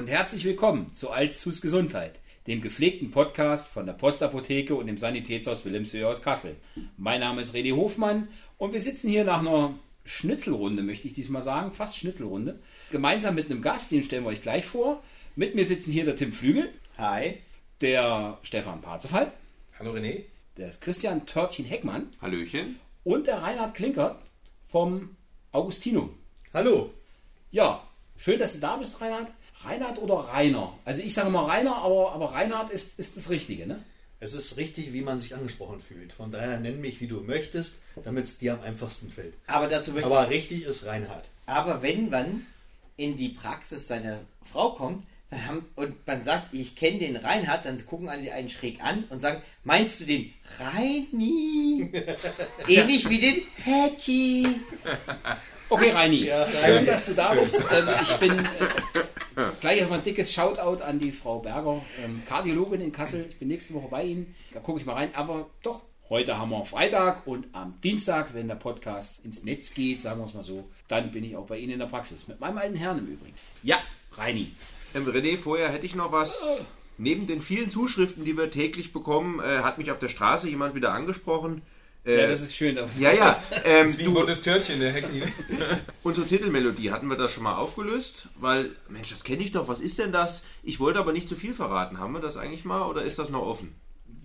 und herzlich willkommen zu Alzus Gesundheit, dem gepflegten Podcast von der Postapotheke und dem Sanitätshaus Wilhelmshöhe aus Kassel. Mein Name ist Redi Hofmann und wir sitzen hier nach einer Schnitzelrunde, möchte ich diesmal sagen, fast Schnitzelrunde, gemeinsam mit einem Gast, den stellen wir euch gleich vor. Mit mir sitzen hier der Tim Flügel. Hi. Der Stefan Parzefall. Hallo René. Der Christian Törtchen Heckmann. Hallöchen. Und der Reinhard Klinkert vom Augustinum. Hallo. Ja, schön, dass du da bist, Reinhard. Reinhard oder Rainer? Also ich sage mal Rainer, aber, aber Reinhard ist, ist das Richtige, ne? Es ist richtig, wie man sich angesprochen fühlt. Von daher nenn mich, wie du möchtest, damit es dir am einfachsten fällt. Aber dazu möchte Aber richtig ist Reinhard. Aber wenn man in die Praxis seiner Frau kommt dann haben, und man sagt, ich kenne den Reinhard, dann gucken alle einen schräg an und sagen, meinst du den Reini? Ähnlich wie den Hacky. Okay, Reini, Ja, schön, dass du da bist. Ähm, ich bin äh, gleich erstmal ein dickes Shoutout an die Frau Berger, ähm, Kardiologin in Kassel. Ich bin nächste Woche bei Ihnen. Da gucke ich mal rein. Aber doch, heute haben wir Freitag und am Dienstag, wenn der Podcast ins Netz geht, sagen wir es mal so, dann bin ich auch bei Ihnen in der Praxis. Mit meinem alten Herrn im Übrigen. Ja, Reini. Ähm, René, vorher hätte ich noch was. Neben den vielen Zuschriften, die wir täglich bekommen, äh, hat mich auf der Straße jemand wieder angesprochen. Äh, Ja, das ist schön. ja, ja. Ähm, Das ist wie ein buntes Törtchen, der Hacky. unsere Titelmelodie hatten wir da schon mal aufgelöst, weil, Mensch, das kenne ich doch. Was ist denn das? Ich wollte aber nicht zu viel verraten. Haben wir das eigentlich mal oder ist das noch offen?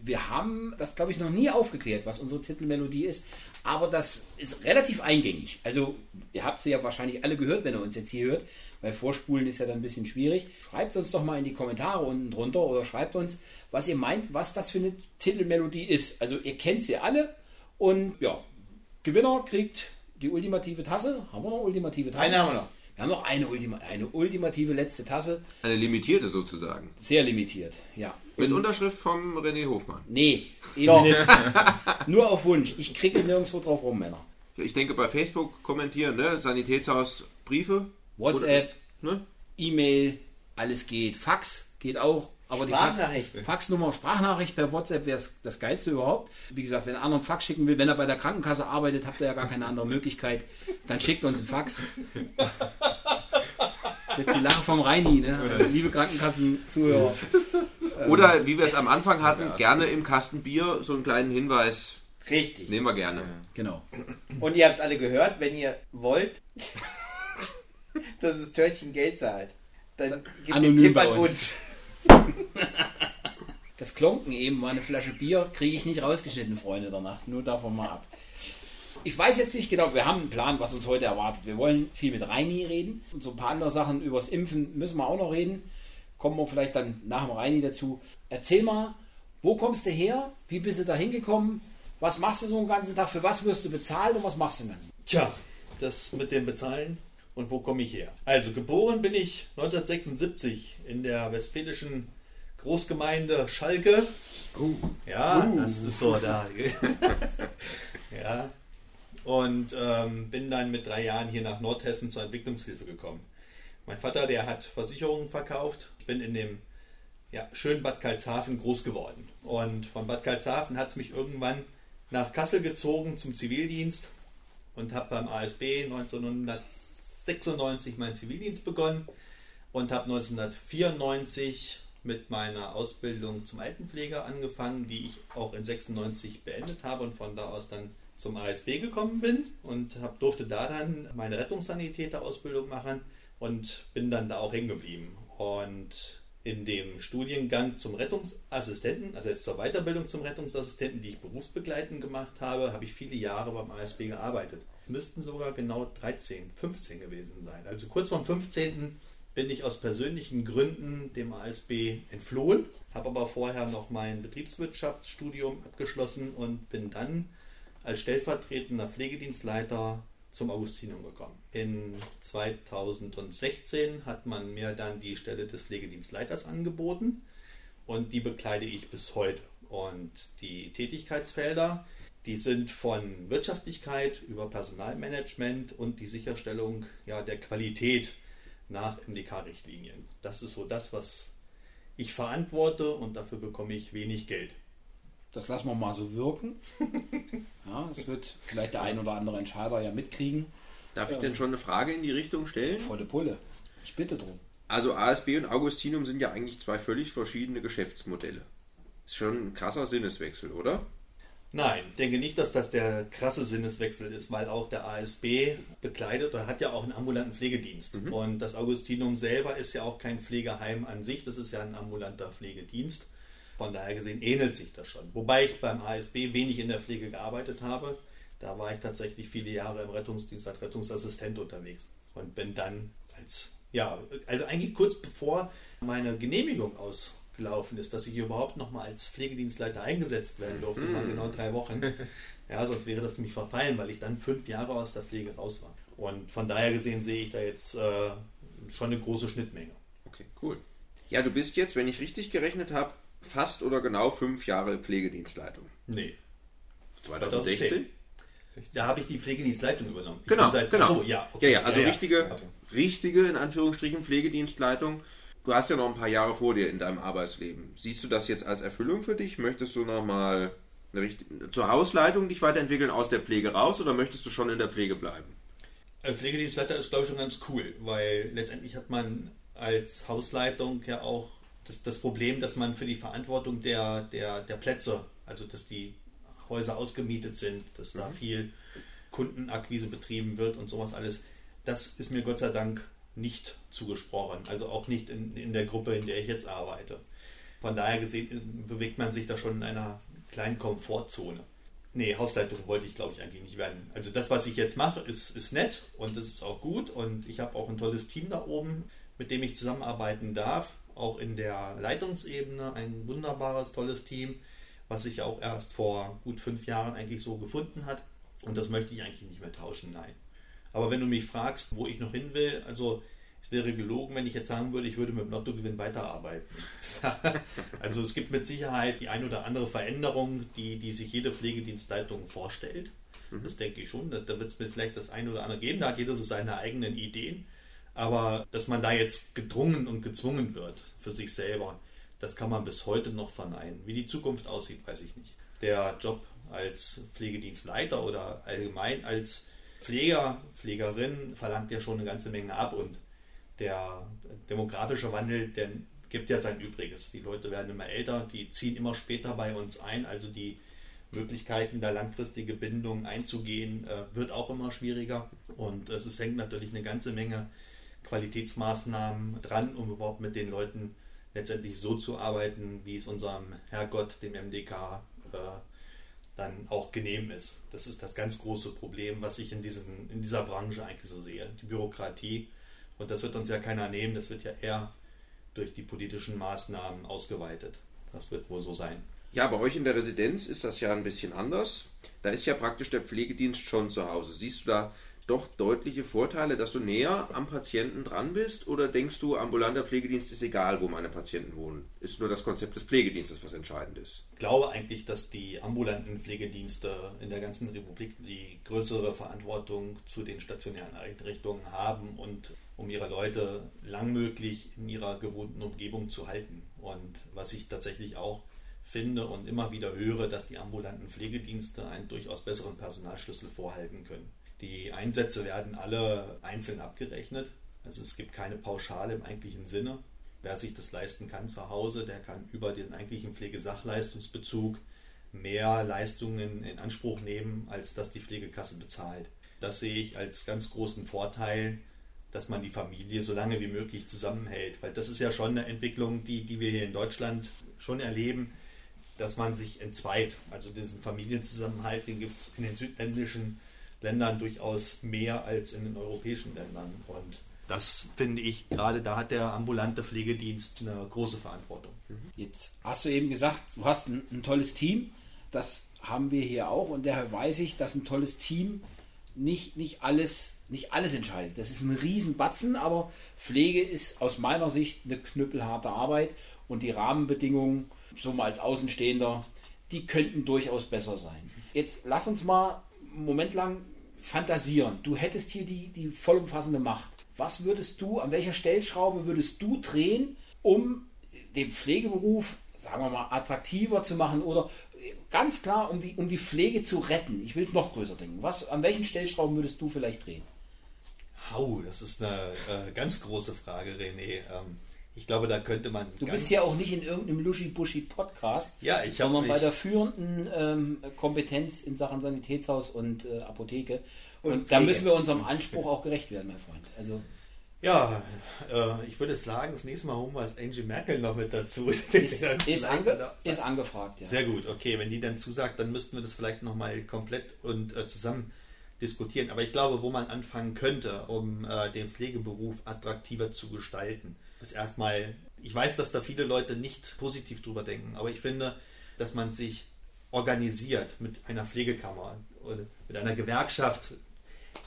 Wir haben das, glaube ich, noch nie aufgeklärt, was unsere Titelmelodie ist. Aber das ist relativ eingängig. Also, ihr habt sie ja wahrscheinlich alle gehört, wenn ihr uns jetzt hier hört, weil Vorspulen ist ja dann ein bisschen schwierig. Schreibt uns doch mal in die Kommentare unten drunter oder schreibt uns, was ihr meint, was das für eine Titelmelodie ist. Also, ihr kennt sie alle und ja, Gewinner kriegt die ultimative Tasse. Haben wir noch ultimative Tasse? Eine haben wir noch. Wir haben noch eine, Ultima eine ultimative letzte Tasse. Eine limitierte sozusagen. Sehr limitiert, ja. Mit Und- Unterschrift vom René Hofmann. Nee, eben Doch. nicht. Nur auf Wunsch. Ich kriege nirgendwo drauf rum, Männer. Ich denke bei Facebook kommentieren, ne? Sanitätshaus Briefe. WhatsApp, Ne? E-Mail, alles geht. Fax geht auch. Aber die Fax Sprachnachricht. Faxnummer, Sprachnachricht per WhatsApp wäre das Geilste überhaupt. Wie gesagt, wenn einer einen Fax schicken will, wenn er bei der Krankenkasse arbeitet, habt ihr ja gar keine andere Möglichkeit. Dann schickt uns einen Fax. Das ist jetzt die Lache vom Reini, ne? Also, liebe Krankenkassen-Zuhörer. Oder wie wir es am Anfang hatten, gerne im Kasten Bier so einen kleinen Hinweis. Richtig. Nehmen wir gerne. Genau. Und ihr habt es alle gehört, wenn ihr wollt, dass das Törtchen Geld zahlt, dann gebt den Anonym Tipp bei an uns. uns. Das Klonken eben war eine Flasche Bier, kriege ich nicht rausgeschnitten, Freunde der Nacht. Nur davon mal ab. Ich weiß jetzt nicht genau, wir haben einen Plan, was uns heute erwartet. Wir wollen viel mit Reini reden und so ein paar andere Sachen übers Impfen müssen wir auch noch reden. Kommen wir vielleicht dann nach dem Reini dazu. Erzähl mal, wo kommst du her? Wie bist du da hingekommen? Was machst du so den ganzen Tag? Für was wirst du bezahlt und was machst du den ganzen Tag? Tja, das mit dem Bezahlen und wo komme ich her? Also geboren bin ich 1976 in der westfälischen Großgemeinde Schalke. Ja, das ist so da. ja. Und ähm, bin dann mit drei Jahren hier nach Nordhessen zur Entwicklungshilfe gekommen. Mein Vater, der hat Versicherungen verkauft. Ich bin in dem ja, schönen Bad Karlshafen groß geworden. Und von Bad Karlshafen hat es mich irgendwann nach Kassel gezogen zum Zivildienst und habe beim ASB 1996 meinen Zivildienst begonnen und habe 1994 mit meiner Ausbildung zum Altenpfleger angefangen, die ich auch in 96 beendet habe und von da aus dann zum ASB gekommen bin und hab, durfte da dann meine Rettungssanitäter-Ausbildung machen und bin dann da auch hängen geblieben. Und in dem Studiengang zum Rettungsassistenten, also jetzt zur Weiterbildung zum Rettungsassistenten, die ich berufsbegleitend gemacht habe, habe ich viele Jahre beim ASB gearbeitet. Es müssten sogar genau 13, 15 gewesen sein. Also kurz vorm 15. bin ich aus persönlichen Gründen dem ASB entflohen, habe aber vorher noch mein Betriebswirtschaftsstudium abgeschlossen und bin dann als stellvertretender Pflegedienstleiter zum Augustinum gekommen. In 2016 hat man mir dann die Stelle des Pflegedienstleiters angeboten und die bekleide ich bis heute. Und die Tätigkeitsfelder, die sind von Wirtschaftlichkeit über Personalmanagement und die Sicherstellung ja, der Qualität nach MDK-Richtlinien. Das ist so das, was ich verantworte und dafür bekomme ich wenig Geld. Das lassen wir mal so wirken. Ja, das wird vielleicht der ein oder andere Entscheider ja mitkriegen. Darf ich denn schon eine Frage in die Richtung stellen? Volle Pulle. Ich bitte drum. Also ASB und Augustinum sind ja eigentlich zwei völlig verschiedene Geschäftsmodelle. Ist schon ein krasser Sinneswechsel, oder? Nein, denke nicht, dass das der krasse Sinneswechsel ist, weil auch der ASB bekleidet oder hat ja auch einen ambulanten Pflegedienst. Mhm. Und das Augustinum selber ist ja auch kein Pflegeheim an sich, das ist ja ein ambulanter Pflegedienst. Von daher gesehen ähnelt sich das schon. Wobei ich beim ASB wenig in der Pflege gearbeitet habe. Da war ich tatsächlich viele Jahre im Rettungsdienst als Rettungsassistent unterwegs und bin dann als, ja, also eigentlich kurz bevor meine Genehmigung ausgelaufen ist, dass ich überhaupt nochmal als Pflegedienstleiter eingesetzt werden durfte. Das waren genau drei Wochen. Ja, sonst wäre das nämlich verfallen, weil ich dann fünf Jahre aus der Pflege raus war. Und von daher gesehen sehe ich da jetzt äh, schon eine große Schnittmenge. Okay, cool. Ja, du bist jetzt, wenn ich richtig gerechnet habe, fast oder genau fünf Jahre Pflegedienstleitung. Nee. 2016? 2010. Da habe ich die Pflegedienstleitung übernommen. Ich Genau, seit- genau. Achso, ja, Ja, ja, also Ja, richtige, Okay. richtige, in Anführungsstrichen, Pflegedienstleitung. Du hast ja noch ein paar Jahre vor dir in deinem Arbeitsleben. Siehst du das jetzt als Erfüllung für dich? Möchtest du nochmal zur Hausleitung dich weiterentwickeln aus der Pflege raus oder möchtest du schon in der Pflege bleiben? Äh, Pflegedienstleiter ist, glaube ich, schon ganz cool, weil letztendlich hat man als Hausleitung ja auch das, das Problem, dass man für die Verantwortung der, der, der Plätze, also dass die Häuser ausgemietet sind, dass da viel Kundenakquise betrieben wird und sowas alles, das ist mir Gott sei Dank nicht zugesprochen. Also auch nicht in, in der Gruppe, in der ich jetzt arbeite. Von daher gesehen äh, bewegt man sich da schon in einer kleinen Komfortzone. Nee, Hausleitung wollte ich, glaube ich, eigentlich nicht werden. Also das, was ich jetzt mache, ist, ist nett und das ist auch gut. Und ich habe auch ein tolles Team da oben, mit dem ich zusammenarbeiten darf. Auch in der Leitungsebene ein wunderbares, tolles Team, was sich auch erst vor gut fünf Jahren eigentlich so gefunden hat. Und das möchte ich eigentlich nicht mehr tauschen, nein. Aber wenn du mich fragst, wo ich noch hin will, also es wäre gelogen, wenn ich jetzt sagen würde, ich würde mit dem Lottogewinn weiterarbeiten. also es gibt mit Sicherheit die ein oder andere Veränderung, die, die sich jede Pflegedienstleitung vorstellt. Das denke ich schon. Da, da wird es mir vielleicht das ein oder andere geben. Da hat jeder so seine eigenen Ideen. Aber dass man da jetzt gedrungen und gezwungen wird für sich selber, das kann man bis heute noch verneinen. Wie die Zukunft aussieht, weiß ich nicht. Der Job als Pflegedienstleiter oder allgemein als Pfleger, Pflegerin verlangt ja schon eine ganze Menge ab und der demografische Wandel, der gibt ja sein Übriges. Die Leute werden immer älter, die ziehen immer später bei uns ein, also die Möglichkeiten, da langfristige Bindungen einzugehen, äh, wird auch immer schwieriger. Und es hängt natürlich eine ganze Menge Qualitätsmaßnahmen dran, um überhaupt mit den Leuten letztendlich so zu arbeiten, wie es unserem Herrgott, dem MDK, äh, dann auch genehm ist. Das ist das ganz große Problem, was ich in, diesen, in dieser Branche eigentlich so sehe. Die Bürokratie. Und das wird uns ja keiner nehmen, das wird ja eher durch die politischen Maßnahmen ausgeweitet. Das wird wohl so sein. Ja, bei euch in der Residenz ist das ja ein bisschen anders. Da ist ja praktisch der Pflegedienst schon zu Hause. Siehst du da doch deutliche Vorteile, dass du näher am Patienten dran bist? Oder denkst du, ambulanter Pflegedienst ist egal, wo meine Patienten wohnen? Ist nur das Konzept des Pflegedienstes, was entscheidend ist? Ich glaube eigentlich, dass die ambulanten Pflegedienste in der ganzen Republik die größere Verantwortung zu den stationären Einrichtungen haben und um ihre Leute langmöglich in ihrer gewohnten Umgebung zu halten. Und was ich tatsächlich auch finde und immer wieder höre, dass die ambulanten Pflegedienste einen durchaus besseren Personalschlüssel vorhalten können. Die Einsätze werden alle einzeln abgerechnet. Also es gibt keine Pauschale im eigentlichen Sinne. Wer sich das leisten kann zu Hause, der kann über den eigentlichen Pflegesachleistungsbezug mehr Leistungen in Anspruch nehmen, als dass die Pflegekasse bezahlt. Das sehe ich als ganz großen Vorteil, dass man die Familie so lange wie möglich zusammenhält. Weil das ist ja schon eine Entwicklung, die, die wir hier in Deutschland schon erleben, dass man sich entzweit. Also diesen Familienzusammenhalt, den gibt es in den südländischen Ländern durchaus mehr als in den europäischen Ländern. Und das finde ich, gerade da hat der ambulante Pflegedienst eine große Verantwortung. Jetzt hast du eben gesagt, du hast ein, ein tolles Team. Das haben wir hier auch. Und daher weiß ich, dass ein tolles Team nicht, nicht, alles, nicht alles entscheidet. Das ist ein Riesenbatzen, aber Pflege ist aus meiner Sicht eine knüppelharte Arbeit. Und die Rahmenbedingungen, so mal als Außenstehender, die könnten durchaus besser sein. Jetzt lass uns mal einen Moment lang fantasieren. Du hättest hier die, die vollumfassende Macht. Was würdest du, an welcher Stellschraube würdest du drehen, um den Pflegeberuf, sagen wir mal, attraktiver zu machen oder ganz klar, um die, um die Pflege zu retten? Ich will es noch größer denken. Was, an welchen Stellschrauben würdest du vielleicht drehen? Hau, das ist eine äh, ganz große Frage, René. Ähm, ich glaube, da könnte man. Du bist ja auch nicht in irgendeinem Luschi-Buschi-Podcast, Ja, ich sondern bei der führenden ähm, Kompetenz in Sachen Sanitätshaus und äh, Apotheke. Und, Und da müssen wir unserem Anspruch auch gerecht werden, mein Freund. Also Ja, äh, ich würde sagen, das nächste Mal holen wir Angie Merkel noch mit dazu. ist, ist, ange, ist angefragt, ja. Sehr gut, okay. Wenn die dann zusagt, dann müssten wir das vielleicht nochmal komplett und äh, zusammen diskutieren. Aber ich glaube, wo man anfangen könnte, um äh, den Pflegeberuf attraktiver zu gestalten, ist erstmal, ich weiß, dass da viele Leute nicht positiv drüber denken, aber ich finde, dass man sich organisiert mit einer Pflegekammer oder mit einer Gewerkschaft.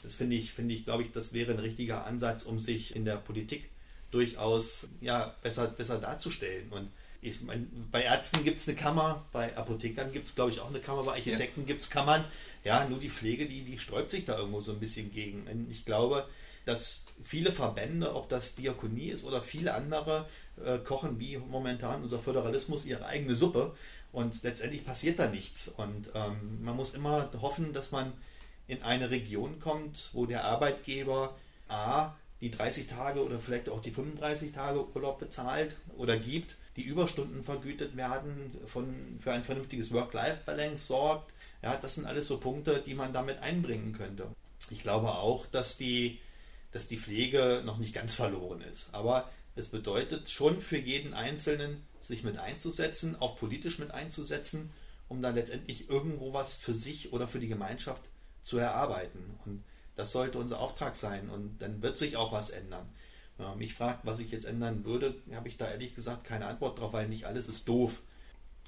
Das finde ich, finde ich, glaube ich, das wäre ein richtiger Ansatz, um sich in der Politik durchaus ja, besser, besser darzustellen. Und ich mein, bei Ärzten gibt es eine Kammer, bei Apothekern gibt es, glaube ich, auch eine Kammer, bei Architekten gibt es Kammern. Ja, nur die Pflege, die, die sträubt sich da irgendwo so ein bisschen gegen. Und ich glaube, dass viele Verbände, ob das Diakonie ist oder viele andere, äh, kochen wie momentan unser Föderalismus ihre eigene Suppe. Und letztendlich passiert da nichts. Und ähm, man muss immer hoffen, dass man in eine Region kommt, wo der Arbeitgeber A die 30 Tage oder vielleicht auch die 35 Tage Urlaub bezahlt oder gibt, die Überstunden vergütet werden, von, für ein vernünftiges Work-Life-Balance sorgt. Ja, das sind alles so Punkte, die man damit einbringen könnte. Ich glaube auch, dass die, dass die Pflege noch nicht ganz verloren ist. Aber es bedeutet schon für jeden Einzelnen, sich mit einzusetzen, auch politisch mit einzusetzen, um dann letztendlich irgendwo was für sich oder für die Gemeinschaft zu erarbeiten. Und das sollte unser Auftrag sein. Und dann wird sich auch was ändern. Wenn man mich fragt, was ich jetzt ändern würde, habe ich da ehrlich gesagt keine Antwort drauf, weil nicht alles ist doof.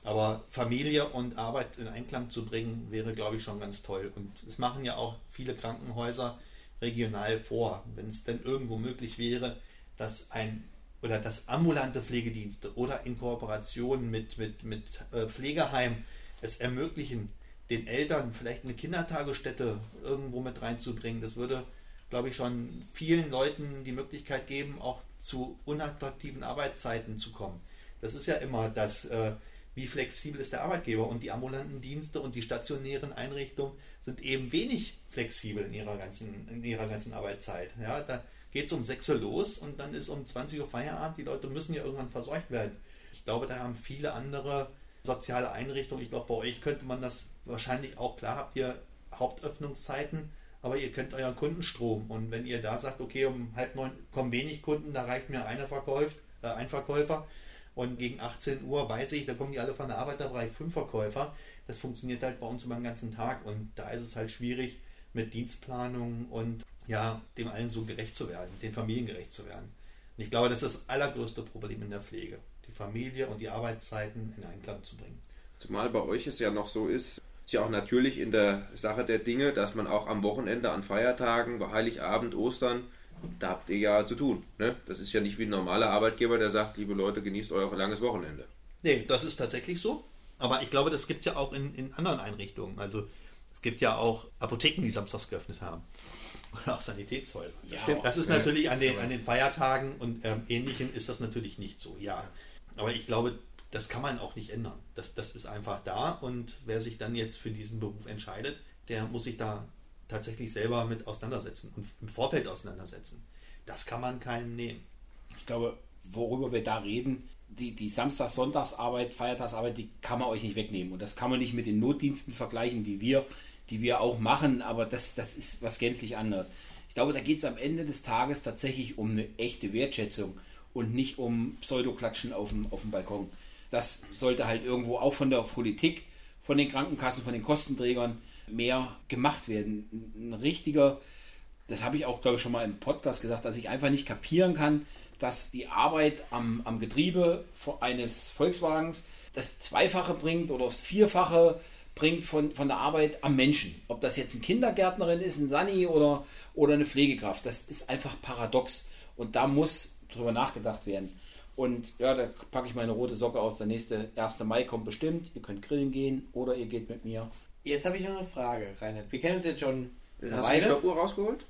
Aber Familie und Arbeit in Einklang zu bringen, wäre, glaube ich, schon ganz toll. Und es machen ja auch viele Krankenhäuser regional vor. Wenn es denn irgendwo möglich wäre, dass ein oder dass ambulante Pflegedienste oder in Kooperation mit, mit, mit äh, Pflegeheim es ermöglichen, den Eltern vielleicht eine Kindertagesstätte irgendwo mit reinzubringen. Das würde, glaube ich, schon vielen Leuten die Möglichkeit geben, auch zu unattraktiven Arbeitszeiten zu kommen. Das ist ja immer das, äh, wie flexibel ist der Arbeitgeber. Und die ambulanten Dienste und die stationären Einrichtungen sind eben wenig flexibel in ihrer ganzen, in ihrer ganzen Arbeitszeit. Ja, da geht es um 6 Uhr los und dann ist um 20 Uhr Feierabend. Die Leute müssen ja irgendwann versorgt werden. Ich glaube, da haben viele andere soziale Einrichtungen. Ich glaube, bei euch könnte man das wahrscheinlich auch, klar habt ihr Hauptöffnungszeiten, aber ihr kennt euren Kundenstrom. Und wenn ihr da sagt, okay, um halb neun kommen wenig Kunden, da reicht mir einer Verkäuft, äh, ein Verkäufer. Und gegen 18 Uhr weiß ich, da kommen die alle von der Arbeit, da brauche ich fünf Verkäufer. Das funktioniert halt bei uns über den ganzen Tag. Und da ist es halt schwierig mit Dienstplanung und ja, dem allen so gerecht zu werden, den Familien gerecht zu werden. Und ich glaube, das ist das allergrößte Problem in der Pflege, die Familie und die Arbeitszeiten in Einklang zu bringen. Zumal bei euch es ja noch so ist, ist ja auch natürlich in der Sache der Dinge, dass man auch am Wochenende, an Feiertagen, bei Heiligabend, Ostern, da habt ihr ja zu tun. Ne? Das ist ja nicht wie ein normaler Arbeitgeber, der sagt, liebe Leute, genießt euer langes Wochenende. Nee, das ist tatsächlich so. Aber ich glaube, das gibt es ja auch in, in anderen Einrichtungen. Also es gibt ja auch Apotheken, die samstags geöffnet haben. Oder auch Sanitätshäuser. Ja, Stimmt. Das ist natürlich an den, an den Feiertagen und ähm, Ähnlichem ist das natürlich nicht so, ja. Aber ich glaube, das kann man auch nicht ändern. Das, das ist einfach da und wer sich dann jetzt für diesen Beruf entscheidet, der muss sich da tatsächlich selber mit auseinandersetzen und im Vorfeld auseinandersetzen. Das kann man keinem nehmen. Ich glaube, worüber wir da reden, die, die Samstags-, Sonntagsarbeit, Feiertagsarbeit, die kann man euch nicht wegnehmen. Und das kann man nicht mit den Notdiensten vergleichen, die wir, die wir auch machen, aber das, das ist was gänzlich anderes. Ich glaube, da geht es am Ende des Tages tatsächlich um eine echte Wertschätzung und nicht um Pseudoklatschen auf dem, auf dem Balkon. Das sollte halt irgendwo auch von der Politik, von den Krankenkassen, von den Kostenträgern mehr gemacht werden. Ein richtiger, das habe ich auch, glaube ich, schon mal im Podcast gesagt, dass ich einfach nicht kapieren kann, dass die Arbeit am, am Getriebe eines Volkswagens das Zweifache bringt oder das Vierfache bringt von, von der Arbeit am Menschen. Ob das jetzt eine Kindergärtnerin ist, ein Sani oder, oder eine Pflegekraft, das ist einfach paradox. Und da muss drüber nachgedacht werden. Und ja, da packe ich meine rote Socke aus. Der nächste 1. Mai kommt bestimmt. Ihr könnt grillen gehen oder ihr geht mit mir. Jetzt habe ich noch eine Frage, Reinhard. Wir kennen uns jetzt schon eine Hast du die Weile. Stoppuhr rausgeholt?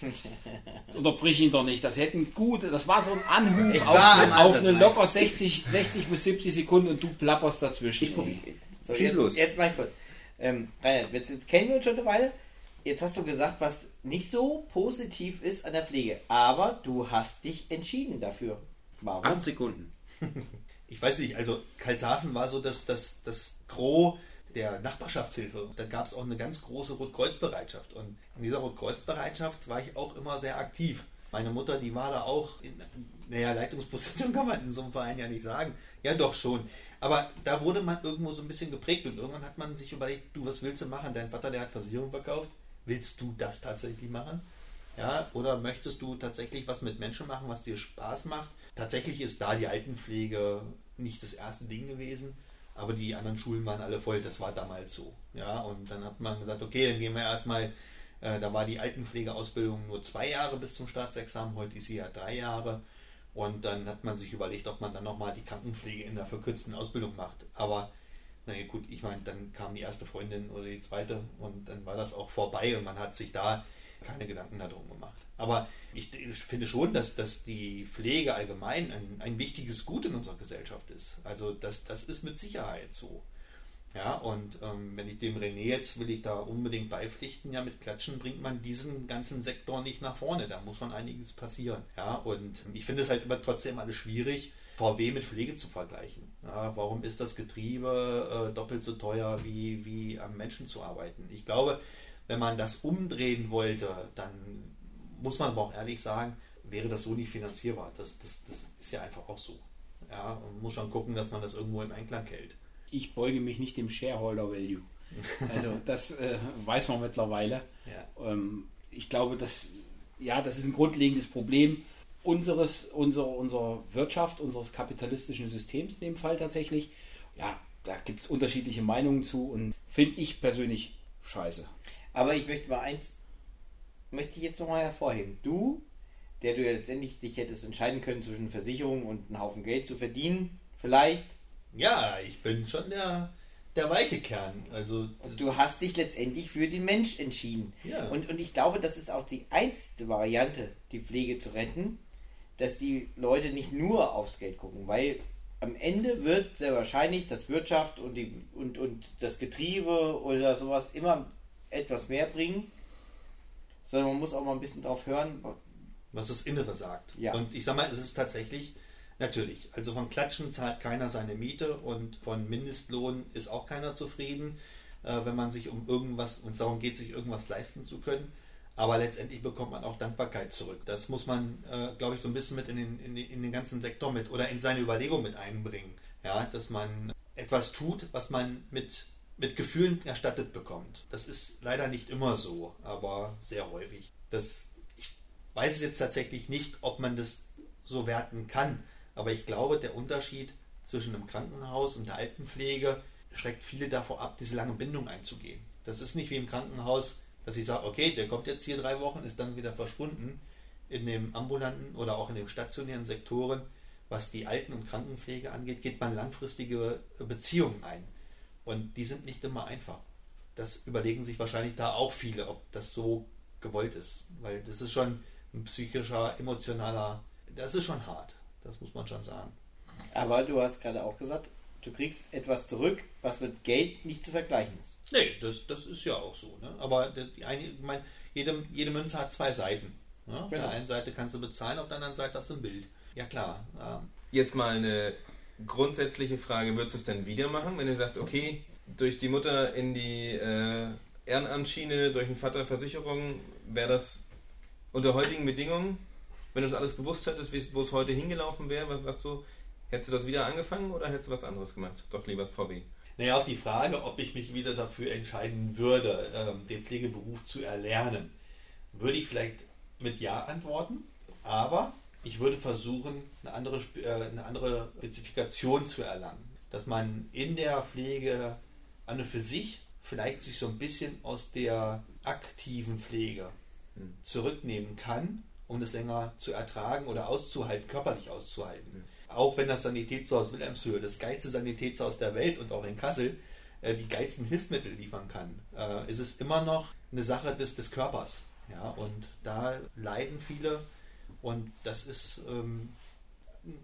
Jetzt unterbrich ihn doch nicht. Das hätten gute, das war so ein Anhub Ich auf, eine, auf eine locker 60, 60 bis 70 Sekunden und du plapperst dazwischen. ey. So, Schieß jetzt, los. Jetzt mach ich kurz. Ähm, Reinhard, jetzt, jetzt kennen wir uns schon eine Weile. Jetzt hast du gesagt, was nicht so positiv ist an der Pflege, aber du hast dich entschieden dafür. Warum? Acht Sekunden. Ich weiß nicht, also Karlshafen war so das, das, das Gros der Nachbarschaftshilfe. Da gab es auch eine ganz große Rotkreuzbereitschaft. Und in dieser Rotkreuzbereitschaft war ich auch immer sehr aktiv. Meine Mutter, die war da auch in, naja, Leitungsposition kann man in so einem Verein ja nicht sagen. Ja, doch schon. Aber da wurde man irgendwo so ein bisschen geprägt und irgendwann hat man sich überlegt, du, was willst du machen? Dein Vater, der hat Versicherung verkauft. Willst du das tatsächlich machen? Ja, oder möchtest du tatsächlich was mit Menschen machen, was dir Spaß macht? Tatsächlich ist da die Altenpflege nicht das erste Ding gewesen, aber die anderen Schulen waren alle voll. Das war damals so. Ja, und dann hat man gesagt, okay, dann gehen wir erstmal äh, da war die Altenpflegeausbildung nur zwei Jahre bis zum Staatsexamen, heute ist sie ja drei Jahre. Und dann hat man sich überlegt, ob man dann nochmal die Krankenpflege in der verkürzten Ausbildung macht. Aber naja gut, ich meine, dann kam die erste Freundin oder die zweite und dann war das auch vorbei und man hat sich da keine Gedanken darum gemacht. Aber ich, finde schon, dass, dass die Pflege allgemein ein, ein wichtiges Gut in unserer Gesellschaft ist. Also das, das ist mit Sicherheit so. Ja, und ähm, wenn ich dem René jetzt will ich da unbedingt beipflichten, ja, mit Klatschen bringt man diesen ganzen Sektor nicht nach vorne. Da muss schon einiges passieren. Ja, und ich finde es halt immer trotzdem alles schwierig, VW mit Pflege zu vergleichen. Ja, warum ist das Getriebe äh, doppelt so teuer, wie, wie am Menschen zu arbeiten? Ich glaube, wenn man das umdrehen wollte, dann muss man aber auch ehrlich sagen, wäre das so nicht finanzierbar. Das, das, das ist ja einfach auch so. Ja, man muss schon gucken, dass man das irgendwo im Einklang hält ich beuge mich nicht dem Shareholder Value. Also das äh, weiß man mittlerweile. Ja. Ähm, ich glaube, dass ja, das ist ein grundlegendes Problem unseres, unserer, unserer Wirtschaft, unseres kapitalistischen Systems in dem Fall tatsächlich. Ja, da gibt es unterschiedliche Meinungen zu und finde ich persönlich scheiße. Aber ich möchte mal eins, möchte ich jetzt nochmal hervorheben. Du, der du ja letztendlich dich hättest entscheiden können zwischen Versicherung und einen Haufen Geld zu verdienen, vielleicht ja, ich bin schon der, der weiche Kern. Also, und du hast dich letztendlich für den Mensch entschieden. Ja. Und, und ich glaube, das ist auch die einzige Variante, die Pflege zu retten, dass die Leute nicht nur aufs Geld gucken, weil am Ende wird sehr wahrscheinlich das Wirtschaft und, die, und, und das Getriebe oder sowas immer etwas mehr bringen, sondern man muss auch mal ein bisschen drauf hören, was das Innere sagt. Ja. Und ich sag mal, es ist tatsächlich Natürlich. Also von Klatschen zahlt keiner seine Miete und von Mindestlohn ist auch keiner zufrieden, äh, wenn man sich um irgendwas, und darum geht, sich irgendwas leisten zu können. Aber letztendlich bekommt man auch Dankbarkeit zurück. Das muss man, äh, glaube ich, so ein bisschen mit in den, in, den, in den ganzen Sektor mit oder in seine Überlegung mit einbringen. Ja, dass man etwas tut, was man mit, mit Gefühlen erstattet bekommt. Das ist leider nicht immer so, aber sehr häufig. Das, ich weiß jetzt tatsächlich nicht, ob man das so werten kann. Aber ich glaube, der Unterschied zwischen einem Krankenhaus und der Altenpflege schreckt viele davor ab, diese lange Bindung einzugehen. Das ist nicht wie im Krankenhaus, dass ich sage, okay, der kommt jetzt hier drei Wochen, ist dann wieder verschwunden. In dem ambulanten oder auch in den stationären Sektoren, was die Alten- und Krankenpflege angeht, geht man langfristige Beziehungen ein. Und die sind nicht immer einfach. Das überlegen sich wahrscheinlich da auch viele, ob das so gewollt ist. Weil das ist schon ein psychischer, emotionaler, das ist schon hart. Das muss man schon sagen. Aber du hast gerade auch gesagt, du kriegst etwas zurück, was mit Geld nicht zu vergleichen ist. Nee, das, das ist ja auch so. Ne? Aber die eine, ich mein, jede, jede Münze hat zwei Seiten. Ne? Auf genau. der einen Seite kannst du bezahlen, auf der anderen Seite hast du ein Bild. Ja klar. Ähm. Jetzt mal eine grundsätzliche Frage, würdest du es denn wieder machen, wenn du sagst, okay, durch die Mutter in die äh, Ehrenamt-Schiene, durch den Vater Versicherung, wäre das unter heutigen Bedingungen wenn du das alles gewusst hättest, wo es heute hingelaufen wäre, was, was du, hättest du das wieder angefangen oder hättest du was anderes gemacht? Doch lieber das VW. Naja, auf die Frage, ob ich mich wieder dafür entscheiden würde, ähm, den Pflegeberuf zu erlernen, würde ich vielleicht mit Ja antworten, aber ich würde versuchen, eine andere, äh, eine andere Spezifikation zu erlangen. Dass man in der Pflege an und für sich vielleicht sich so ein bisschen aus der aktiven Pflege hm. zurücknehmen kann um das länger zu ertragen oder auszuhalten, körperlich auszuhalten. Mhm. Auch wenn das Sanitätshaus Wilhelmshöhe, das geilste Sanitätshaus der Welt und auch in Kassel, äh, die geilsten Hilfsmittel liefern kann, äh, ist es immer noch eine Sache des, des Körpers. Ja, und da leiden viele und das ist ähm,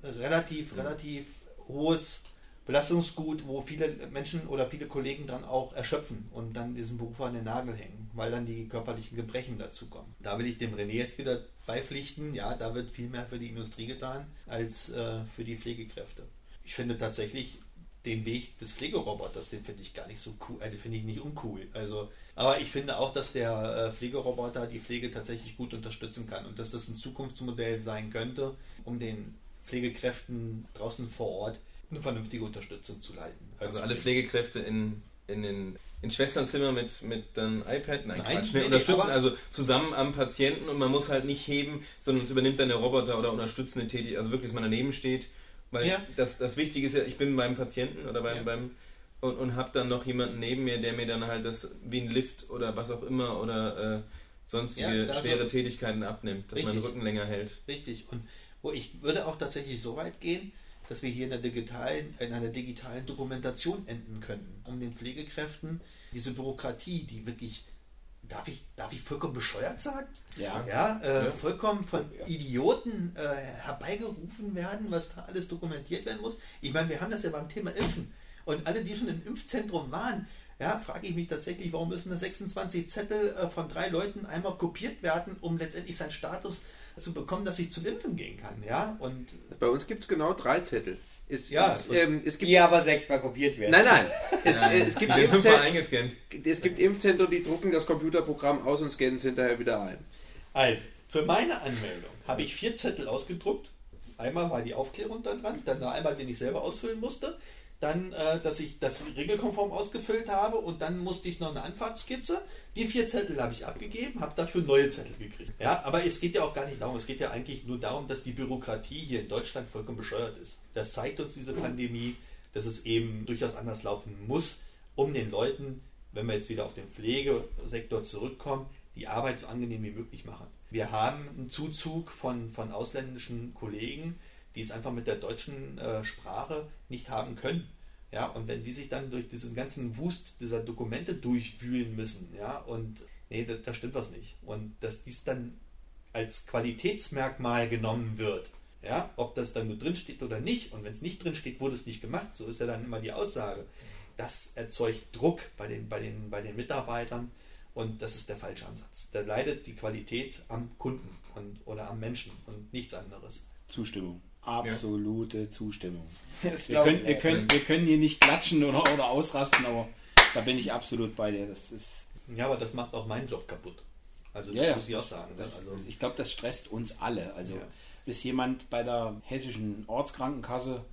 relativ, mhm. relativ hohes Belastungsgut, wo viele Menschen oder viele Kollegen dann auch erschöpfen und dann diesen Beruf an den Nagel hängen, weil dann die körperlichen Gebrechen dazukommen. Da will ich dem René jetzt wieder beipflichten, ja, da wird viel mehr für die Industrie getan als äh, für die Pflegekräfte. Ich finde tatsächlich den Weg des Pflegeroboters, den finde ich gar nicht so cool, also finde ich nicht uncool. Also, aber ich finde auch, dass der äh, Pflegeroboter die Pflege tatsächlich gut unterstützen kann und dass das ein Zukunftsmodell sein könnte, um den Pflegekräften draußen vor Ort eine vernünftige Unterstützung zu leiten. Also alle Pflegekräfte in, in den in Schwesternzimmer mit, mit dann iPad, nein, Nein, Quatsch, nee, ne, unterstützen, also zusammen am Patienten und man muss halt nicht heben, sondern es übernimmt dann der Roboter oder unterstützende Tätigkeit, also wirklich, dass man daneben steht, weil Ja. das, das Wichtige ist ja, ich bin beim Patienten oder beim, Ja. beim und, und habe dann noch jemanden neben mir, der mir dann halt das wie ein Lift oder was auch immer oder äh, sonstige Ja, da schwere so- Tätigkeiten abnimmt, dass mein Richtig. Rücken länger hält. Richtig. Und wo ich würde auch tatsächlich so weit gehen, dass wir hier in, der digitalen, in einer digitalen Dokumentation enden könnten, um den Pflegekräften diese Bürokratie, die wirklich, darf ich, darf ich vollkommen bescheuert sagen? Ja. Ja, äh, Ja. vollkommen von Idioten äh, herbeigerufen werden, was da alles dokumentiert werden muss. Ich meine, wir haben das ja beim Thema Impfen. Und alle, die schon im Impfzentrum waren, ja, frage ich mich tatsächlich, warum müssen da 26 Zettel äh, von drei Leuten einmal kopiert werden, um letztendlich seinen Status zu bekommen, dass ich zum Impfen gehen kann. Ja, und Bei uns gibt es genau drei Zettel. Es, Ja, es, ähm, es gibt, Die aber sechsmal kopiert werden. nein, nein. Es, äh, es, gibt Impfzentren, eingescannt. es gibt Impfzentren, die drucken das Computerprogramm aus und scannen es hinterher wieder ein. Also, für meine Anmeldung habe ich vier Zettel ausgedruckt. Einmal war die Aufklärung da dran, dann noch einmal, den ich selber ausfüllen musste. Dann, äh, dass ich das regelkonform ausgefüllt habe und dann musste ich noch eine Anfahrtskizze. Die vier Zettel habe ich abgegeben, habe dafür neue Zettel gekriegt. Ja, aber es geht ja auch gar nicht darum, es geht ja eigentlich nur darum, dass die Bürokratie hier in Deutschland vollkommen bescheuert ist. Das zeigt uns diese Pandemie, dass es eben durchaus anders laufen muss, um den Leuten, wenn wir jetzt wieder auf den Pflegesektor zurückkommen, die Arbeit so angenehm wie möglich machen. Wir haben einen Zuzug von, von ausländischen Kollegen, die es einfach mit der deutschen äh, Sprache nicht haben können. Ja, und wenn die sich dann durch diesen ganzen Wust dieser Dokumente durchwühlen müssen, ja, und nee, da, da stimmt was nicht. Und dass dies dann als Qualitätsmerkmal genommen wird, ja, ob das dann nur drin steht oder nicht, und wenn es nicht drin steht, wurde es nicht gemacht, so ist ja dann immer die Aussage. Das erzeugt Druck bei den, bei den, bei den Mitarbeitern und das ist der falsche Ansatz. Da leidet die Qualität am Kunden und, oder am Menschen und nichts anderes. Zustimmung. Absolute Zustimmung. Das Wir können, wir, nicht. können, wir können hier nicht klatschen oder, oder ausrasten, aber da bin ich absolut bei dir. Das ist, Ja, aber das macht auch meinen Job kaputt. Also das Ja, ja. muss ich auch sagen. ne? das, also, ich glaube, das stresst uns alle. Also, Ja. bis jemand bei der hessischen Ortskrankenkasse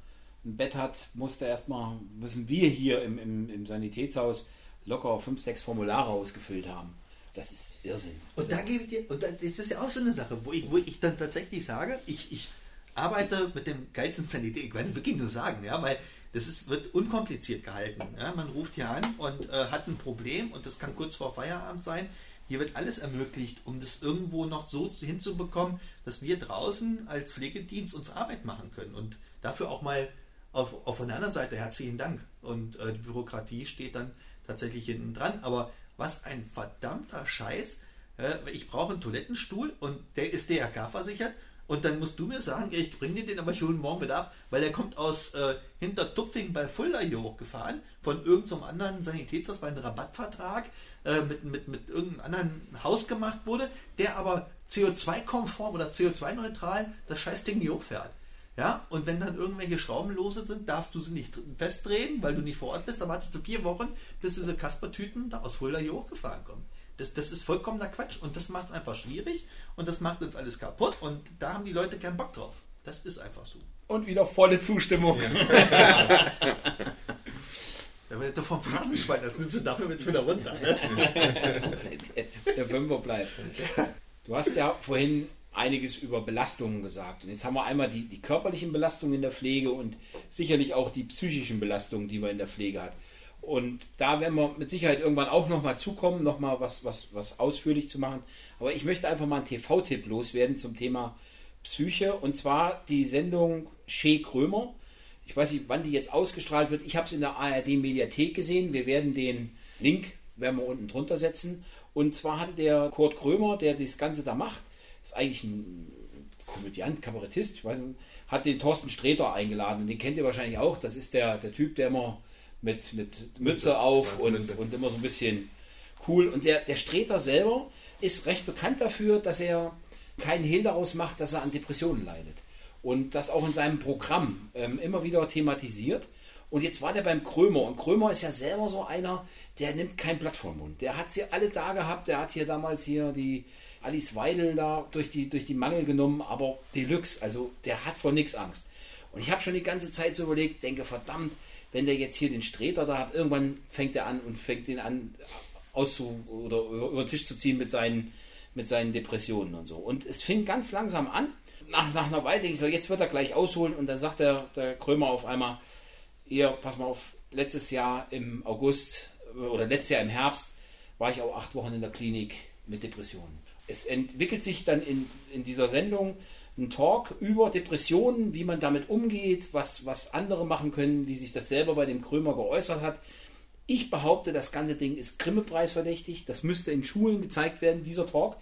ein Bett hat, musste erstmal, müssen wir hier im, im, im Sanitätshaus locker fünf, sechs Formulare ausgefüllt haben. Das ist Irrsinn. Und da gebe ich dir, und da, das ist ja auch so eine Sache, wo ich, wo ich dann tatsächlich sage, ich, ich arbeite mit dem geilsten Sanitär, ich werde wirklich nur sagen, ja, weil das ist, wird unkompliziert gehalten. Ja? Man ruft hier an und äh, hat ein Problem und das kann kurz vor Feierabend sein. Hier wird alles ermöglicht, um das irgendwo noch so hinzubekommen, dass wir draußen als Pflegedienst uns Arbeit machen können. Und dafür auch mal auf, auf von der anderen Seite herzlichen Dank. Und äh, die Bürokratie steht dann tatsächlich hinten dran. Aber was ein verdammter Scheiß. Äh, ich brauche einen Toilettenstuhl und der ist DRK versichert. Und dann musst du mir sagen, ich bringe dir den aber schon morgen wieder ab, weil der kommt aus äh, Hintertupfing bei Fulda hier hochgefahren, von irgendeinem anderen Sanitätshaus, weil ein Rabattvertrag äh, mit, mit, mit irgendeinem anderen Haus gemacht wurde, der aber CO2-konform oder CO2-neutral das Scheißding hier hochfährt. Ja, und wenn dann irgendwelche Schrauben lose sind, darfst du sie nicht festdrehen, weil du nicht vor Ort bist. Dann wartest du vier Wochen, bis diese Kaspertüten da aus Fulda hier hochgefahren kommen. Das, das ist vollkommener Quatsch und das macht es einfach schwierig und das macht uns alles kaputt und da haben die Leute keinen Bock drauf. Das ist einfach so. Und wieder volle Zustimmung. Da wird doch vom Phrasenschwein, das nimmst du dafür jetzt wieder runter. Ne? Der Fünfer bleibt. Du hast ja vorhin einiges über Belastungen gesagt. Und jetzt haben wir einmal die, die körperlichen Belastungen in der Pflege und sicherlich auch die psychischen Belastungen, die man in der Pflege hat. Und da werden wir mit Sicherheit irgendwann auch nochmal zukommen, nochmal was, was, was ausführlich zu machen. Aber ich möchte einfach mal einen TV-Tipp loswerden zum Thema Psyche. Und zwar die Sendung Shea Krömer. Ich weiß nicht, wann die jetzt ausgestrahlt wird. Ich habe es in der ARD-Mediathek gesehen. Wir werden den Link, werden wir unten drunter setzen. Und zwar hatte der Kurt Krömer, der das Ganze da macht, ist eigentlich ein Komödiant, Kabarettist, weiß hat den Thorsten Sträter eingeladen. Und den kennt ihr wahrscheinlich auch. Das ist der, der Typ, der immer mit, mit Mütze auf und, Mütze. und immer so ein bisschen cool. Und der, der Sträter selber ist recht bekannt dafür, dass er keinen Hehl daraus macht, dass er an Depressionen leidet. Und das auch in seinem Programm ähm, immer wieder thematisiert. Und jetzt war der beim Krömer. Und Krömer ist ja selber so einer, der nimmt kein Blatt vor den Mund. Der hat sie alle da gehabt. Der hat hier damals hier die Alice Weidel da durch die, durch die Mangel genommen. Aber Deluxe, also der hat vor nichts Angst. Und ich habe schon die ganze Zeit so überlegt, denke, verdammt, wenn der jetzt hier den Streter da hat, irgendwann fängt er an und fängt ihn an auszu oder über, den Tisch zu ziehen mit seinen, mit seinen Depressionen und so. Und es fing ganz langsam an. Nach, nach einer Weile, ich so, jetzt wird er gleich ausholen und dann sagt der, der Krömer auf einmal, ihr, pass mal auf, letztes Jahr im August oder letztes Jahr im Herbst war ich auch acht Wochen in der Klinik mit Depressionen. Es entwickelt sich dann in, in dieser Sendung ein Talk über Depressionen, wie man damit umgeht, was, was andere machen können, wie sich das selber bei dem Krömer geäußert hat. Ich behaupte, das ganze Ding ist Grimme-Preisverdächtig. Das müsste in Schulen gezeigt werden, dieser Talk.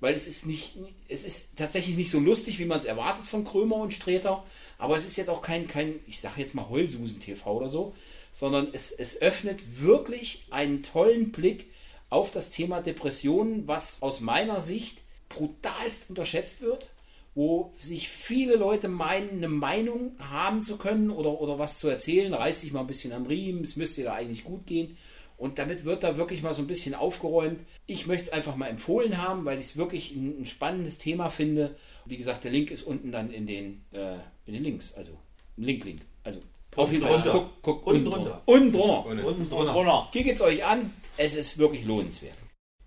Weil es ist nicht, es ist tatsächlich nicht so lustig, wie man es erwartet von Krömer und Sträter. Aber es ist jetzt auch kein, kein ich sage jetzt mal Heulsusen-TV oder so, sondern es, es öffnet wirklich einen tollen Blick auf das Thema Depressionen, was aus meiner Sicht brutalst unterschätzt wird, wo sich viele Leute meinen, eine Meinung haben zu können oder, oder was zu erzählen, reißt sich mal ein bisschen am Riemen, es müsste da eigentlich gut gehen. Und damit wird da wirklich mal so ein bisschen aufgeräumt. Ich möchte es einfach mal empfohlen haben, weil ich es wirklich ein, ein spannendes Thema finde. Wie gesagt, der Link ist unten dann in den, äh, in den Links, also ein Link-Link. Also auf jeden Fall. drunter. Guck, guck, Unten unten drunter. Unten drunter. Unten drunter. Kickt es euch an, es ist wirklich lohnenswert.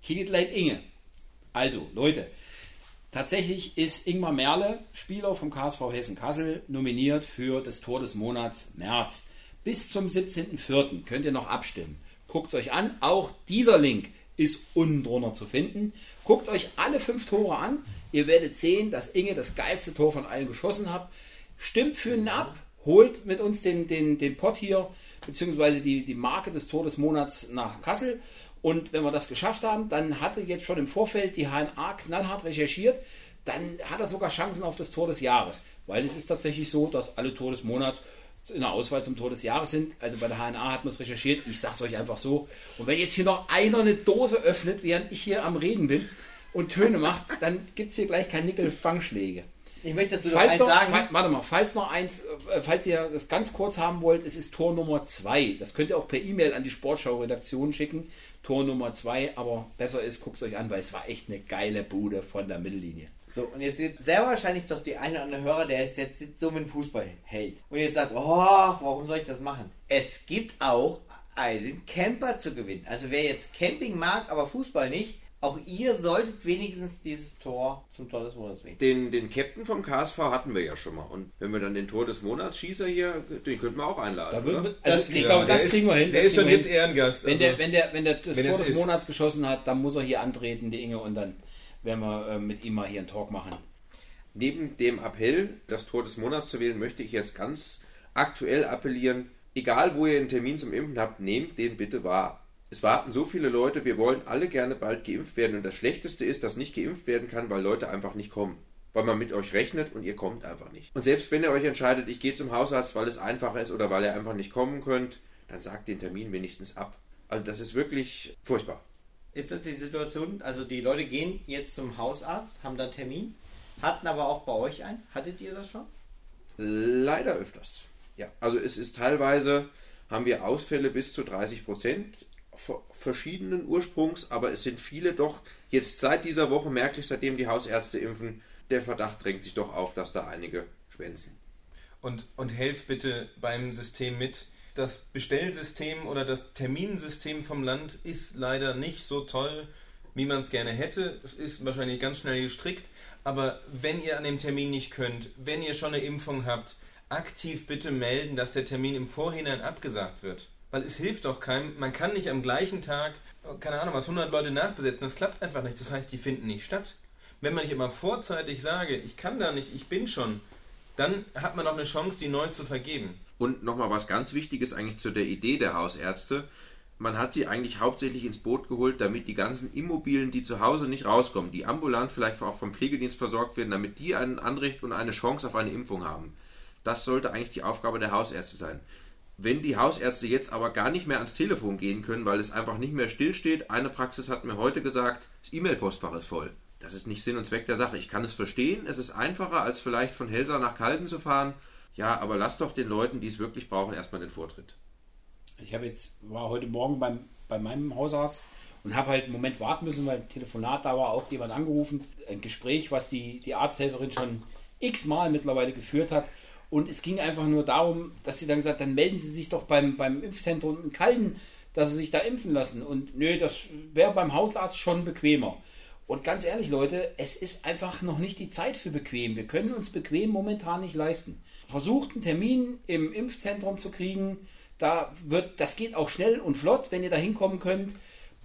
Kickt like Inge. Also, Leute, tatsächlich ist Ingmar Merle, Spieler vom KSV Hessen-Kassel, nominiert für das Tor des Monats März. Bis zum 17.04. könnt ihr noch abstimmen. Guckt es euch an. Auch dieser Link ist unten drunter zu finden. Guckt euch alle fünf Tore an. Ihr werdet sehen, dass Inge das geilste Tor von allen geschossen hat. Stimmt für ihn ab. Holt mit uns den, den, den Pott hier, beziehungsweise die, die Marke des Tor des Monats nach Kassel. Und wenn wir das geschafft haben, dann hatte jetzt schon im Vorfeld die HNA knallhart recherchiert. Dann hat er sogar Chancen auf das Tor des Jahres. Weil es ist tatsächlich so, dass alle Tor des Monats in der Auswahl zum Tor des Jahres sind. Also bei der HNA hat man es recherchiert. Ich sage es euch einfach so. Und wenn jetzt hier noch einer eine Dose öffnet, während ich hier am Reden bin und Töne macht, dann gibt es hier gleich kein Nickel-Fangschläge. Ich möchte dazu noch Falls eins noch, sagen. fall, warte mal, falls noch eins, äh, falls ihr das ganz kurz haben wollt, es ist Tor Nummer 2. Das könnt ihr auch per E-Mail an die Sportschau-Redaktion schicken. Tor Nummer 2, aber besser ist, guckt es euch an, weil es war echt eine geile Bude von der Mittellinie. So, und jetzt sieht sehr wahrscheinlich doch die eine oder andere Hörer, der es jetzt so mit dem Fußball hält. Und jetzt sagt, oh, warum soll ich das machen? Es gibt auch einen Camper zu gewinnen. Also wer jetzt Camping mag, aber Fußball nicht, auch ihr solltet wenigstens dieses Tor zum Tor des Monats wählen. Den, den Captain vom KSV hatten wir ja schon mal. Und wenn wir dann den Tor des Monats Schießer hier, den könnten wir auch einladen. Da würden oder? wir, also Das- ich ja, glaube, das ist- kriegen wir hin. Der ist schon jetzt. Ehrengast. Wenn, also- der, wenn, der, wenn der das wenn Tor es des ist. Monats geschossen hat, dann muss er hier antreten, die Inge, und dann werden wir äh, mit ihm mal hier einen Talk machen. Neben dem Appell, das Tor des Monats zu wählen, möchte ich jetzt ganz aktuell appellieren, egal wo ihr einen Termin zum Impfen habt, nehmt den bitte wahr. Es warten so viele Leute, wir wollen alle gerne bald geimpft werden und das Schlechteste ist, dass nicht geimpft werden kann, weil Leute einfach nicht kommen. Weil man mit euch rechnet und ihr kommt einfach nicht. Und selbst wenn ihr euch entscheidet, ich gehe zum Hausarzt, weil es einfacher ist oder weil ihr einfach nicht kommen könnt, dann sagt den Termin wenigstens ab. Also das ist wirklich furchtbar. Ist das die Situation? Also die Leute gehen jetzt zum Hausarzt, haben da einen Termin, hatten aber auch bei euch einen. Hattet ihr das schon? Leider öfters. Ja, also es ist teilweise, haben wir Ausfälle bis zu 30 Prozent verschiedenen Ursprungs, aber es sind viele doch jetzt seit dieser Woche merklich, seitdem die Hausärzte impfen, der Verdacht drängt sich doch auf, dass da einige schwänzen. Und, und helft bitte beim System mit. Das Bestellsystem oder das Terminsystem vom Land ist leider nicht so toll, wie man es gerne hätte. Es ist wahrscheinlich ganz schnell gestrickt. Aber wenn ihr an dem Termin nicht könnt, wenn ihr schon eine Impfung habt, aktiv bitte melden, dass der Termin im Vorhinein abgesagt wird. Weil es hilft doch keinem. Man kann nicht am gleichen Tag, keine Ahnung, was 100 Leute nachbesetzen. Das klappt einfach nicht. Das heißt, die finden nicht statt. Wenn man nicht immer vorzeitig sage, ich kann da nicht, ich bin schon, dann hat man noch eine Chance, die neu zu vergeben. Und nochmal was ganz Wichtiges eigentlich zu der Idee der Hausärzte. man hat sie eigentlich hauptsächlich ins Boot geholt, damit die ganzen Immobilien, die zu Hause nicht rauskommen, die ambulant vielleicht auch vom Pflegedienst versorgt werden, damit die ein Anrecht und eine Chance auf eine Impfung haben. Das sollte eigentlich die Aufgabe der Hausärzte sein. Wenn die Hausärzte jetzt aber gar nicht mehr ans Telefon gehen können, weil es einfach nicht mehr stillsteht, eine Praxis hat mir heute gesagt, das E-Mail-Postfach ist voll. Das ist nicht Sinn und Zweck der Sache. Ich kann es verstehen, es ist einfacher, als vielleicht von Helsa nach Kalden zu fahren. Ja, aber lass doch den Leuten, die es wirklich brauchen, erstmal den Vortritt. Ich habe jetzt, war heute Morgen beim, bei meinem Hausarzt und habe halt einen Moment warten müssen, weil Telefonat da war, auch jemand angerufen. Ein Gespräch, was die, die Arzthelferin schon x-mal mittlerweile geführt hat. Und es ging einfach nur darum, dass sie dann gesagt dann melden Sie sich doch beim, beim Impfzentrum in Kalden, dass Sie sich da impfen lassen. Und nö, das wäre beim Hausarzt schon bequemer. Und ganz ehrlich, Leute, es ist einfach noch nicht die Zeit für bequem. Wir können uns bequem momentan nicht leisten. Versucht einen Termin im Impfzentrum zu kriegen, da wird, das geht auch schnell und flott, wenn ihr da hinkommen könnt.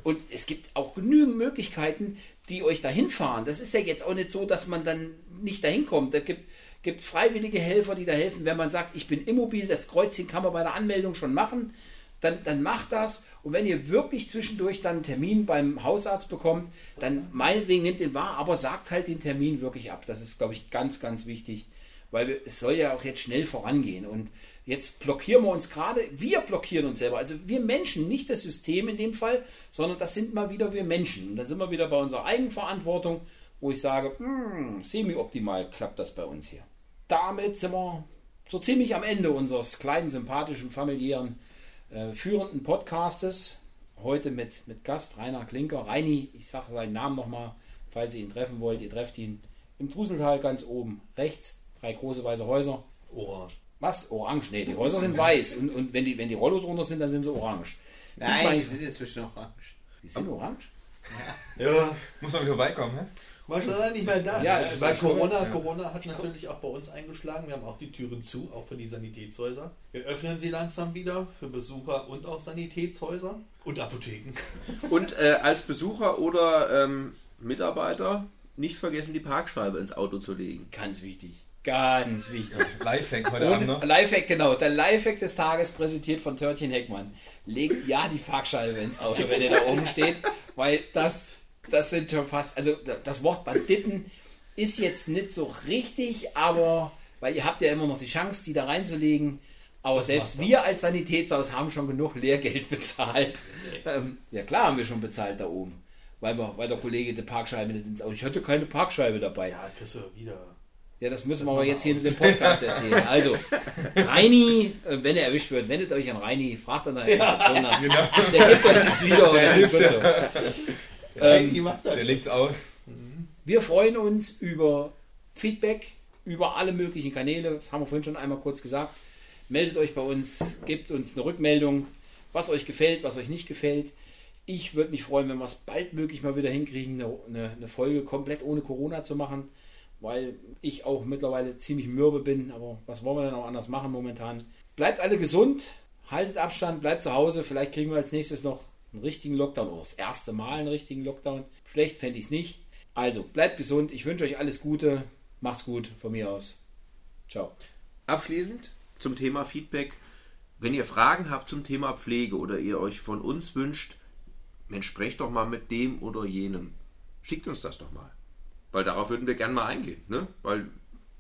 Und es gibt auch genügend Möglichkeiten, die euch dahin fahren. Das ist ja jetzt auch nicht so, dass man dann nicht dahin kommt. Es gibt, gibt freiwillige Helfer, die da helfen. Wenn man sagt, ich bin immobil, das Kreuzchen kann man bei der Anmeldung schon machen, dann, dann macht das. Und wenn ihr wirklich zwischendurch dann einen Termin beim Hausarzt bekommt, dann meinetwegen nehmt den wahr, aber sagt halt den Termin wirklich ab. Das ist, glaube ich, ganz, ganz wichtig, weil es soll ja auch jetzt schnell vorangehen. Und Jetzt blockieren wir uns gerade, wir blockieren uns selber. Also wir Menschen, nicht das System in dem Fall, sondern das sind mal wieder wir Menschen. Und dann sind wir wieder bei unserer Eigenverantwortung, wo ich sage, hm, semi-optimal klappt das bei uns hier. Damit sind wir so ziemlich am Ende unseres kleinen, sympathischen, familiären, äh, führenden Podcastes. Heute mit, mit Gast Rainer Klinker. Reini, ich sage seinen Namen nochmal, falls ihr ihn treffen wollt. Ihr trefft ihn im Truseltal ganz oben rechts. Drei große weiße Häuser. Orange. Was? Orange? Nee, die Häuser sind weiß. Und, und wenn, die, wenn die Rollos runter sind, dann sind sie orange. Nein, die sind inzwischen orange. die sind orange? Ja, Muss man wieder vorbeikommen, hä? War schon lange nicht mehr da. Ja, Weil Corona. Corona hat natürlich auch bei uns eingeschlagen. Wir haben auch die Türen zu, auch für die Sanitätshäuser. Wir öffnen sie langsam wieder für Besucher und auch Sanitätshäuser und Apotheken. Und äh, als Besucher oder ähm, Mitarbeiter nicht vergessen, die Parkscheibe ins Auto zu legen. Ganz wichtig. Ganz wichtig. Lifehack heute Abend noch. Lifehack, genau. Der Lifehack des Tages präsentiert von Törtchen Heckmann. Legt ja die Parkscheibe ins Auto, wenn ihr da oben steht, weil das, das sind schon fast, also das Wort Banditen ist jetzt nicht so richtig, aber, weil ihr habt ja immer noch die Chance, die da reinzulegen. Aber Was selbst wir als Sanitätshaus haben schon genug Lehrgeld bezahlt. Ähm, ja klar haben wir schon bezahlt da oben. Weil, wir, weil der Kollege die Parkscheibe nicht ins Auto. Ich hatte keine Parkscheibe dabei. Ja, kriegst du wieder. Ja, das müssen Das wir aber jetzt hier in dem Podcast erzählen. Also, Reini, äh, wenn er erwischt wird, wendet euch an Reini, fragt dann nach. genau. Der gibt euch nichts wieder und dann ist gut so. Ähm, die macht das. Der legt's aus. Wir freuen uns über Feedback, über alle möglichen Kanäle. Das haben wir vorhin schon einmal kurz gesagt. Meldet euch bei uns, gebt uns eine Rückmeldung, was euch gefällt, was euch nicht gefällt. Ich würde mich freuen, wenn wir es baldmöglich mal wieder hinkriegen, eine, eine, eine Folge komplett ohne Corona zu machen, weil ich auch mittlerweile ziemlich mürbe bin. Aber was wollen wir denn auch anders machen momentan? Bleibt alle gesund, haltet Abstand, bleibt zu Hause. Vielleicht kriegen wir als nächstes noch einen richtigen Lockdown oder das erste Mal einen richtigen Lockdown. Schlecht fände ich es nicht. Also bleibt gesund. Ich wünsche euch alles Gute. Macht's gut von mir aus. Ciao. Abschließend zum Thema Feedback. Wenn ihr Fragen habt zum Thema Pflege oder ihr euch von uns wünscht, Mensch, sprecht doch mal mit dem oder jenem. Schickt uns das doch mal. Weil darauf würden wir gerne mal eingehen. Ne? Weil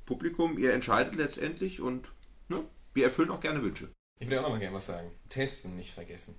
Publikum, ihr entscheidet letztendlich und ne? wir erfüllen auch gerne Wünsche. Ich will auch noch mal gerne was sagen. Testen nicht vergessen.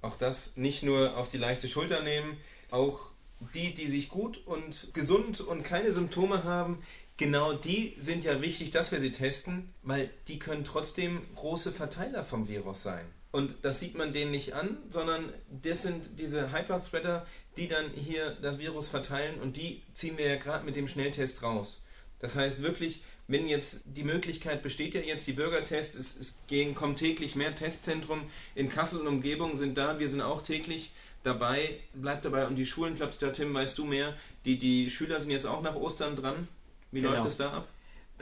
Auch das nicht nur auf die leichte Schulter nehmen, auch die, die sich gut und gesund und keine Symptome haben, genau die sind ja wichtig, dass wir sie testen, weil die können trotzdem große Verteiler vom Virus sein. Und das sieht man denen nicht an, sondern das sind diese Hyperthreader, die dann hier das Virus verteilen und die ziehen wir ja gerade mit dem Schnelltest raus. Das heißt wirklich, wenn jetzt die Möglichkeit besteht ja jetzt, die Bürgertests, es, es gehen, kommen täglich mehr Testzentren in Kassel und Umgebung sind da, wir sind auch täglich dabei, bleibt dabei und die Schulen, glaubt da Tim, weißt du mehr, die, die Schüler sind jetzt auch nach Ostern dran. Wie Genau. läuft es da ab?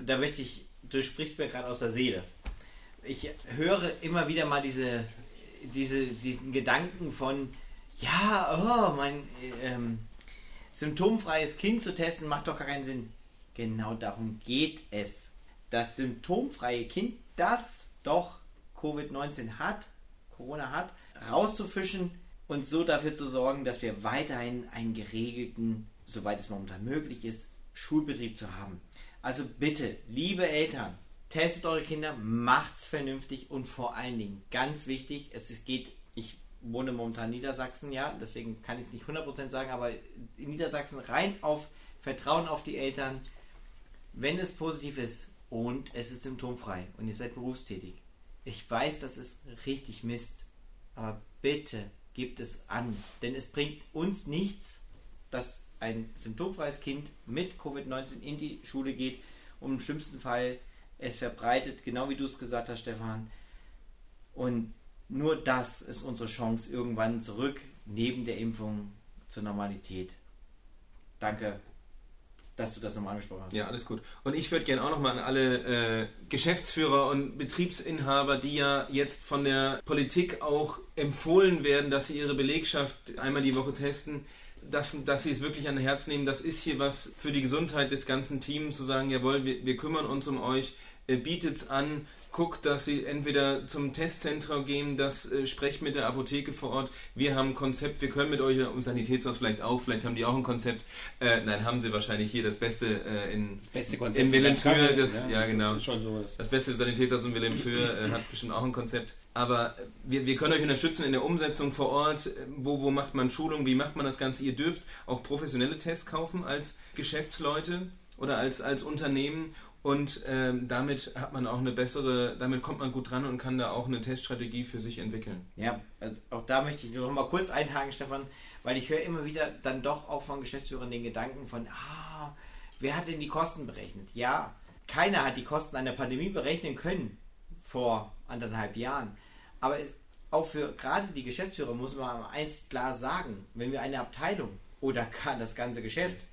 da möchte ich, du sprichst mir gerade aus der Seele. Ich höre immer wieder mal diese, diese, diesen Gedanken von, ja, oh, mein ähm, symptomfreies Kind zu testen, macht doch gar keinen Sinn. Genau darum geht es. Das symptomfreie Kind, das doch Covid-19 hat, Corona hat, rauszufischen und so dafür zu sorgen, dass wir weiterhin einen geregelten, soweit es momentan möglich ist, Schulbetrieb zu haben. Also bitte, liebe Eltern, testet eure Kinder, macht's vernünftig und vor allen Dingen, ganz wichtig, es geht, ich wohne momentan in Niedersachsen, ja, deswegen kann ich es nicht 100% sagen, aber in Niedersachsen rein auf Vertrauen auf die Eltern, wenn es positiv ist und es ist symptomfrei und ihr seid berufstätig. Ich weiß, das ist richtig Mist, aber bitte gebt es an, denn es bringt uns nichts, dass ein symptomfreies Kind mit Covid-19 in die Schule geht und im schlimmsten Fall es verbreitet, genau wie du es gesagt hast, Stefan. Und nur das ist unsere Chance irgendwann zurück neben der Impfung zur Normalität. Danke, dass du das nochmal angesprochen hast. Ja, alles gut. Und ich würde gerne auch nochmal an alle äh, Geschäftsführer und Betriebsinhaber, die ja jetzt von der Politik auch empfohlen werden, dass sie ihre Belegschaft einmal die Woche testen, dass, dass sie es wirklich an Herz nehmen. Das ist hier was für die Gesundheit des ganzen Teams, zu sagen, jawohl, wir, wir kümmern uns um euch, bietet es an, guckt, dass sie entweder zum Testzentrum gehen, das äh, sprecht mit der Apotheke vor Ort. Wir haben ein Konzept, wir können mit euch um Sanitätshaus vielleicht auch, vielleicht haben die auch ein Konzept. Äh, nein, haben sie wahrscheinlich hier das Beste äh, in, Das beste Konzept. in Wilhelmshöhe. Das, ja, das genau. schon sowas. Das beste Sanitätshaus in Wilhelmshöhe äh, hat bestimmt auch ein Konzept. Aber äh, wir, wir können euch unterstützen in der Umsetzung vor Ort. Äh, Wo, wo macht man Schulung? Wie macht man das Ganze? Ihr dürft auch professionelle Tests kaufen als Geschäftsleute oder als, als Unternehmen. Und ähm, damit hat man auch eine bessere, damit kommt man gut dran und kann da auch eine Teststrategie für sich entwickeln. Ja, also auch da möchte ich nur noch mal kurz einhaken, Stefan, weil ich höre immer wieder dann doch auch von Geschäftsführern den Gedanken von, ah, wer hat denn die Kosten berechnet? Ja, keiner hat die Kosten einer Pandemie berechnen können vor anderthalb Jahren. Aber es, auch für gerade die Geschäftsführer muss man eins klar sagen, wenn wir eine Abteilung oder gar das ganze Geschäft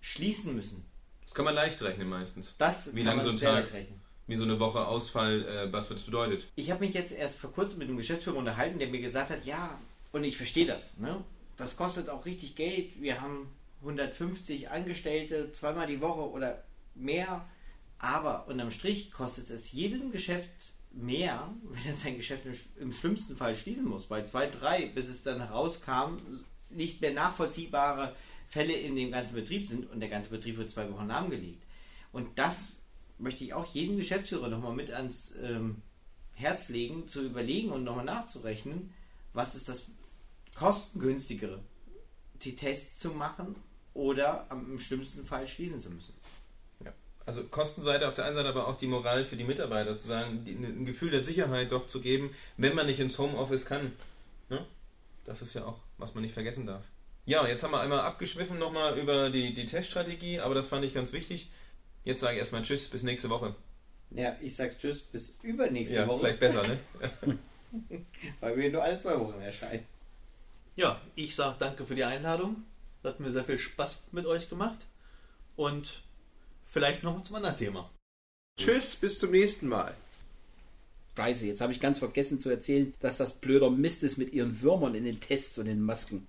schließen müssen, Das kann man leicht rechnen meistens. das Wie lange so ein Tag? Wie so eine Woche Ausfall, äh, was das bedeutet. Ich habe mich jetzt erst vor kurzem mit einem Geschäftsführer unterhalten, der mir gesagt hat, ja, und ich verstehe das, ne? Das kostet auch richtig Geld. Wir haben 150 Angestellte, zweimal die Woche oder mehr. Aber unterm Strich kostet es jedem Geschäft mehr, wenn er sein Geschäft im, im schlimmsten Fall schließen muss. Bei zwei, drei, bis es dann herauskam, nicht mehr nachvollziehbare Fälle in dem ganzen Betrieb sind und der ganze Betrieb wird zwei Wochen lahmgelegt. Und das möchte ich auch jedem Geschäftsführer nochmal mit ans ähm, Herz legen, zu überlegen und nochmal nachzurechnen, was ist das kostengünstigere, die Tests zu machen oder am, im schlimmsten Fall schließen zu müssen. Also Kostenseite auf der einen Seite, aber auch die Moral für die Mitarbeiter, zu sagen, die, ein Gefühl der Sicherheit doch zu geben, wenn man nicht ins Homeoffice kann. Ne? Das ist ja auch, was man nicht vergessen darf. Ja, jetzt haben wir einmal abgeschwiffen nochmal über die, die Teststrategie, aber das fand ich ganz wichtig. Jetzt sage ich erstmal Tschüss, bis nächste Woche. Ja, ich sag Tschüss bis übernächste ja, Woche, vielleicht besser, ne? weil wir nur alle zwei Wochen erscheinen. Ja, ich sage danke für die Einladung. Es hat mir sehr viel Spaß mit euch gemacht. Und vielleicht noch zum anderen Thema. Tschüss, bis zum nächsten Mal. Scheiße, jetzt habe ich ganz vergessen zu erzählen, dass das blöder Mist ist mit ihren Würmern in den Tests und den Masken.